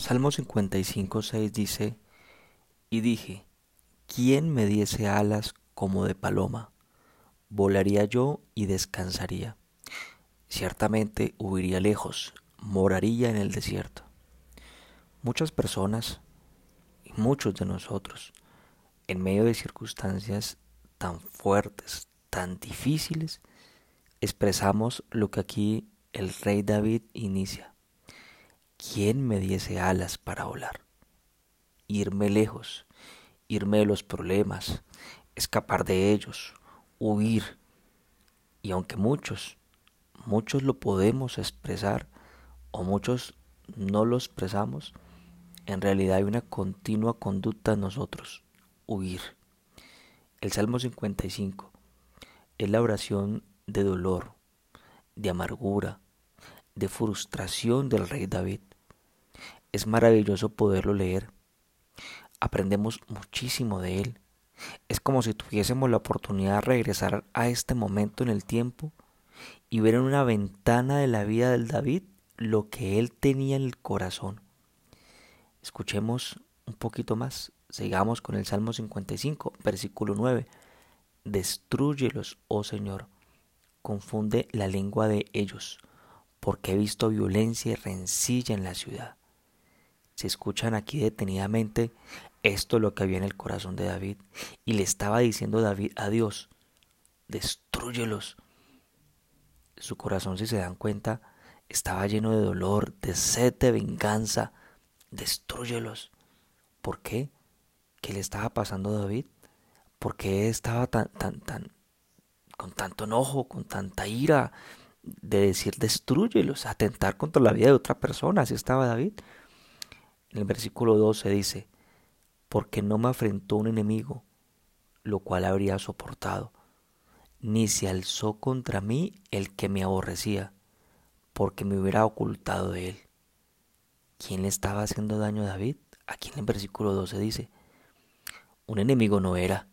Salmo 55, 6 dice, y dije, ¿quién me diese alas como de paloma? Volaría yo y descansaría. Ciertamente huiría lejos, moraría en el desierto. Muchas personas, y muchos de nosotros, en medio de circunstancias tan fuertes, tan difíciles, expresamos lo que aquí el rey David inicia. ¿Quién me diese alas para volar? Irme lejos, irme de los problemas, escapar de ellos, huir. Y aunque muchos, muchos lo podemos expresar o muchos no lo expresamos, en realidad hay una continua conducta en nosotros, huir. El Salmo 55 es la oración de dolor, de amargura, de frustración del rey David. Es maravilloso poderlo leer. Aprendemos muchísimo de él. Es como si tuviésemos la oportunidad de regresar a este momento en el tiempo y ver en una ventana de la vida del David lo que él tenía en el corazón. Escuchemos un poquito más. Sigamos con el Salmo 55, versículo 9. Destruyelos, oh Señor. Confunde la lengua de ellos, porque he visto violencia y rencilla en la ciudad se escuchan aquí detenidamente esto lo que había en el corazón de David. Y le estaba diciendo David a Dios, destruyelos. Su corazón, si se dan cuenta, estaba lleno de dolor, de sed de venganza. Destruyelos. ¿Por qué? ¿Qué le estaba pasando a David? ¿Por qué estaba tan, tan, tan, con tanto enojo, con tanta ira de decir destruyelos, atentar contra la vida de otra persona? Así estaba David. En el versículo 12 dice, porque no me afrentó un enemigo, lo cual habría soportado, ni se alzó contra mí el que me aborrecía, porque me hubiera ocultado de él. ¿Quién le estaba haciendo daño a David? Aquí en el versículo 12 dice, un enemigo no era.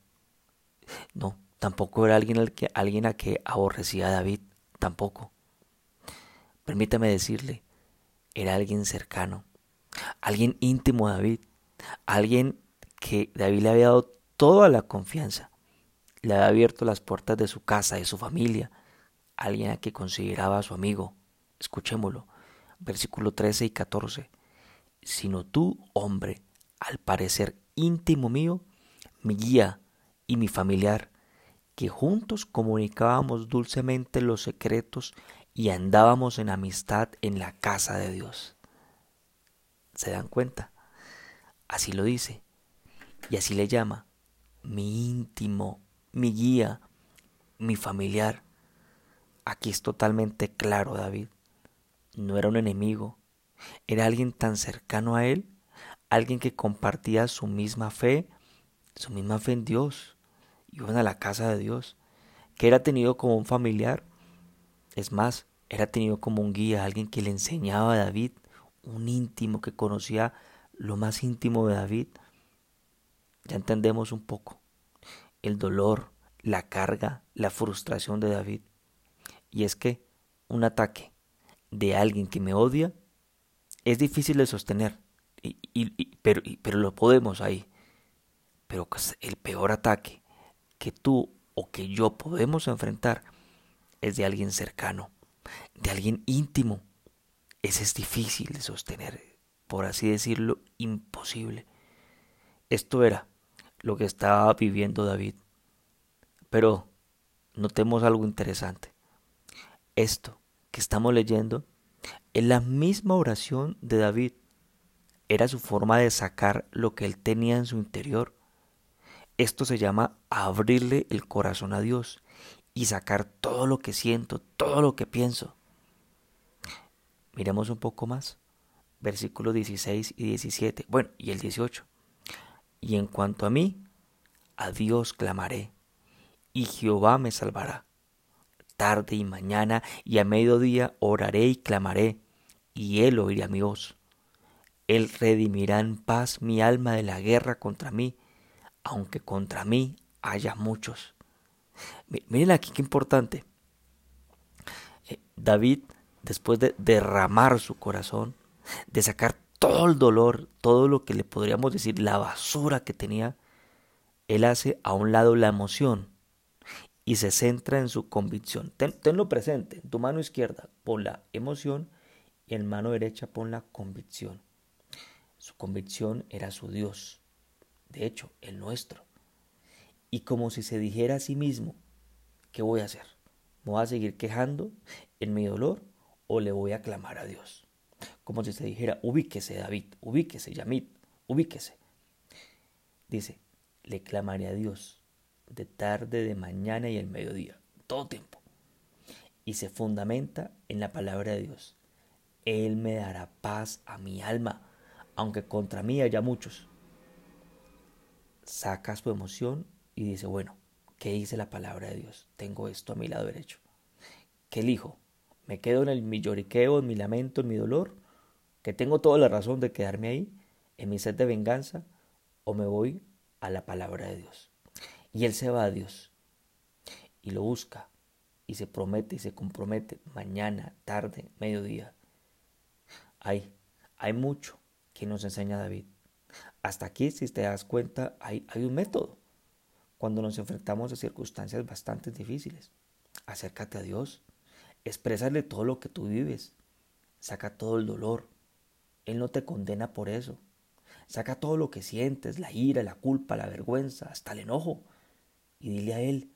No, tampoco era alguien, al que, alguien a que aborrecía a David, tampoco. Permítame decirle, era alguien cercano, alguien íntimo de David, alguien que David le había dado toda la confianza, le había abierto las puertas de su casa, de su familia, alguien a que consideraba su amigo. Escuchémoslo, versículo 13 y 14. Sino tú, hombre, al parecer íntimo mío, mi guía y mi familiar, que juntos comunicábamos dulcemente los secretos y andábamos en amistad en la casa de Dios. ¿Se dan cuenta? Así lo dice. Y así le llama mi íntimo, mi guía, mi familiar. Aquí es totalmente claro, David. No era un enemigo, era alguien tan cercano a él, alguien que compartía su misma fe, su misma fe en Dios. Iban a la casa de Dios, que era tenido como un familiar. Es más, era tenido como un guía, alguien que le enseñaba a David un íntimo que conocía lo más íntimo de David, ya entendemos un poco el dolor, la carga, la frustración de David. Y es que un ataque de alguien que me odia es difícil de sostener, y, pero, pero lo podemos ahí. Pero el peor ataque que tú o que yo podemos enfrentar es de alguien cercano, de alguien íntimo, ese es difícil de sostener, por así decirlo, imposible. Esto era lo que estaba viviendo David. Pero notemos algo interesante. Esto que estamos leyendo es la misma oración de David. Era su forma de sacar lo que él tenía en su interior. Esto se llama abrirle el corazón a Dios y sacar todo lo que siento, todo lo que pienso. Miremos un poco más. Versículos 16 y 17. Bueno, y el 18. Y en cuanto a mí, a Dios clamaré, y Jehová me salvará. Tarde y mañana y a mediodía oraré y clamaré, y él oirá mi voz. Él redimirá en paz mi alma de la guerra contra mí, aunque contra mí haya muchos. Miren aquí qué importante. Eh, David después de derramar su corazón, de sacar todo el dolor, todo lo que le podríamos decir, la basura que tenía, él hace a un lado la emoción y se centra en su convicción. tenlo presente, en tu mano izquierda pon la emoción y en mano derecha pon la convicción. Su convicción era su Dios, de hecho, el nuestro. Y como si se dijera a sí mismo, ¿qué voy a hacer? ¿Me voy a seguir quejando en mi dolor o le voy a clamar a Dios? Como si se dijera, ubíquese David, ubíquese Yamit, ubíquese. Dice, le clamaré a Dios de tarde, de mañana y el mediodía, todo tiempo. Y se fundamenta en la palabra de Dios. Él me dará paz a mi alma, aunque contra mí haya muchos. Saca su emoción y dice, bueno, ¿qué dice la palabra de Dios? Tengo esto a mi lado derecho. ¿Qué elijo? ¿Me quedo en el mi lloriqueo, en mi lamento, en mi dolor? ¿Que tengo toda la razón de quedarme ahí, en mi sed de venganza? ¿O me voy a la palabra de Dios? Y él se va a Dios y lo busca y se promete y se compromete mañana, tarde, mediodía. Hay, hay mucho que nos enseña David. Hasta aquí, si te das cuenta, hay, hay un método. Cuando nos enfrentamos a circunstancias bastante difíciles, acércate a Dios, exprésale todo lo que tú vives, saca todo el dolor. Él no te condena por eso. Saca todo lo que sientes, la ira, la culpa, la vergüenza, hasta el enojo y dile a Él.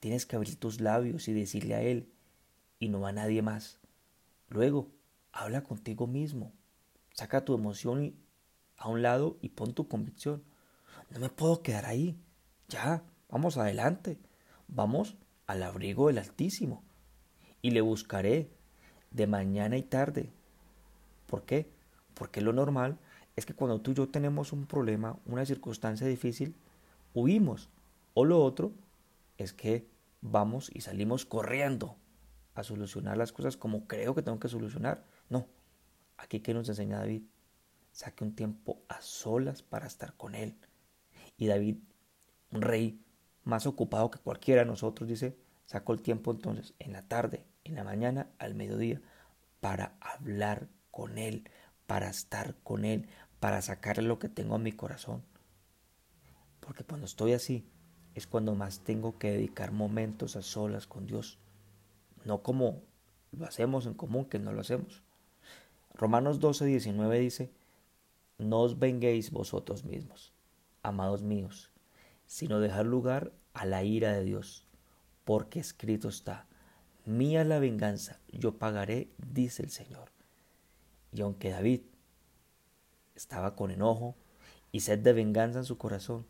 Tienes que abrir tus labios y decirle a Él y no a nadie más. Luego, habla contigo mismo. Saca tu emoción a un lado y pon tu convicción. No me puedo quedar ahí. Ya, vamos adelante. Vamos al abrigo del Altísimo. Y le buscaré de mañana y tarde. ¿Por qué? Porque lo normal es que cuando tú y yo tenemos un problema, una circunstancia difícil, huimos o lo otro es que vamos y salimos corriendo a solucionar las cosas como creo que tengo que solucionar. No, aquí que nos enseña David, saque un tiempo a solas para estar con él. Y David, un rey más ocupado que cualquiera de nosotros, dice, sacó el tiempo entonces en la tarde, en la mañana, al mediodía, para hablar con él, para estar con él, para sacarle lo que tengo en mi corazón. Porque cuando estoy así, es cuando más tengo que dedicar momentos a solas con Dios, no como lo hacemos en común, que no lo hacemos. Romanos 12, 19 dice, no os venguéis vosotros mismos, amados míos, sino dejar lugar a la ira de Dios, porque escrito está, mía la venganza, yo pagaré, dice el Señor. Y aunque David estaba con enojo y sed de venganza en su corazón,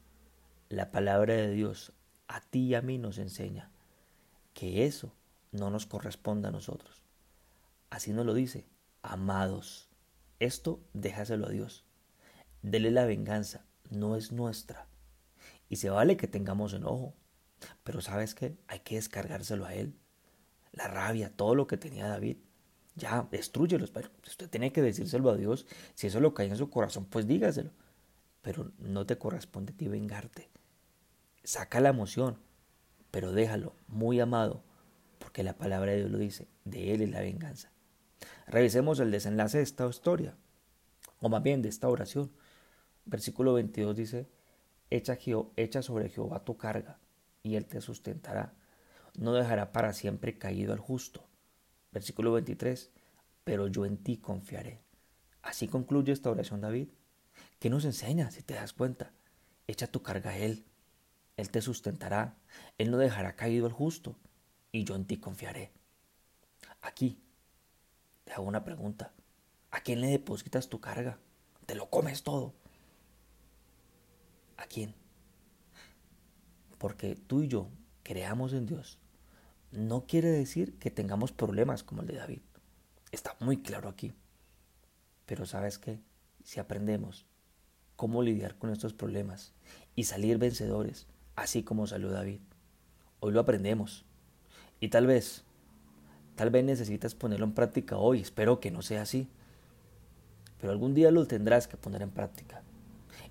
la palabra de Dios a ti y a mí nos enseña que eso no nos corresponde a nosotros. Así nos lo dice, amados. Esto déjaselo a Dios. Dele la venganza, no es nuestra. Y se vale que tengamos enojo, pero ¿sabes qué? Hay que descargárselo a Él. La rabia, todo lo que tenía David. Ya, destruyelo. Usted tiene que decírselo a Dios. Si eso lo cae en su corazón, pues dígaselo. Pero no te corresponde a ti vengarte saca la emoción, pero déjalo muy amado, porque la palabra de Dios lo dice, de Él es la venganza. Revisemos el desenlace de esta historia, o más bien de esta oración. Versículo 22 dice, echa sobre Jehová tu carga, y Él te sustentará. No dejará para siempre caído al justo. Versículo 23, pero yo en ti confiaré. Así concluye esta oración David. ¿Qué nos enseña si te das cuenta? Echa tu carga a Él, él te sustentará, Él no dejará caído el justo, y yo en ti confiaré. Aquí, te hago una pregunta. ¿A quién le depositas tu carga? ¿Te lo comes todo? ¿A quién? Porque tú y yo creamos en Dios no quiere decir que tengamos problemas como el de David. Está muy claro aquí. Pero sabes qué? Si aprendemos cómo lidiar con estos problemas y salir vencedores, así como salió David. Hoy lo aprendemos. Y tal vez, tal vez necesitas ponerlo en práctica hoy. Espero que no sea así. Pero algún día lo tendrás que poner en práctica.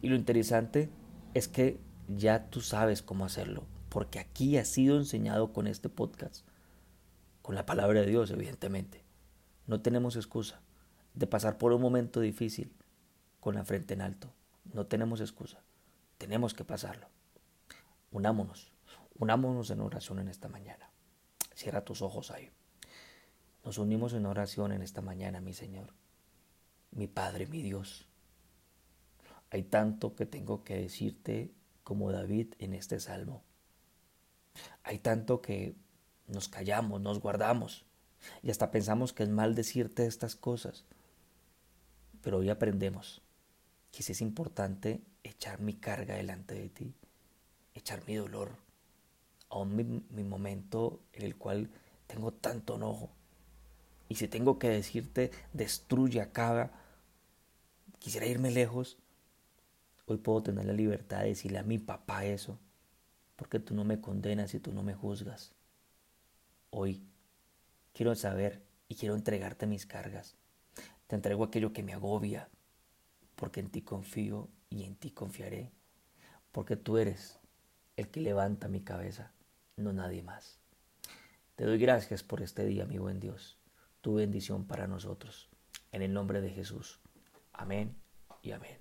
Y lo interesante es que ya tú sabes cómo hacerlo. Porque aquí ha sido enseñado con este podcast. Con la palabra de Dios, evidentemente. No tenemos excusa. de pasar por un momento difícil con la frente en alto. No tenemos excusa, tenemos que pasarlo. Unámonos, unámonos en oración en esta mañana. Cierra tus ojos ahí. Nos unimos en oración en esta mañana, mi Señor, mi Padre, mi Dios. Hay tanto que tengo que decirte como David en este salmo. Hay tanto que nos callamos, nos guardamos y hasta pensamos que es mal decirte estas cosas. Pero hoy aprendemos que es importante echar mi carga delante de ti, echar mi dolor, aún mi, mi momento en el cual tengo tanto enojo. Y si tengo que decirte, destruye, acaba, quisiera irme lejos, hoy puedo tener la libertad de decirle a mi papá eso, porque tú no me condenas y tú no me juzgas. Hoy quiero saber y quiero entregarte mis cargas. Te entrego aquello que me agobia, porque en ti confío y en ti confiaré, porque tú eres el que levanta mi cabeza, no nadie más. Te doy gracias por este día, mi buen Dios, tu bendición para nosotros. En el nombre de Jesús. Amén y amén.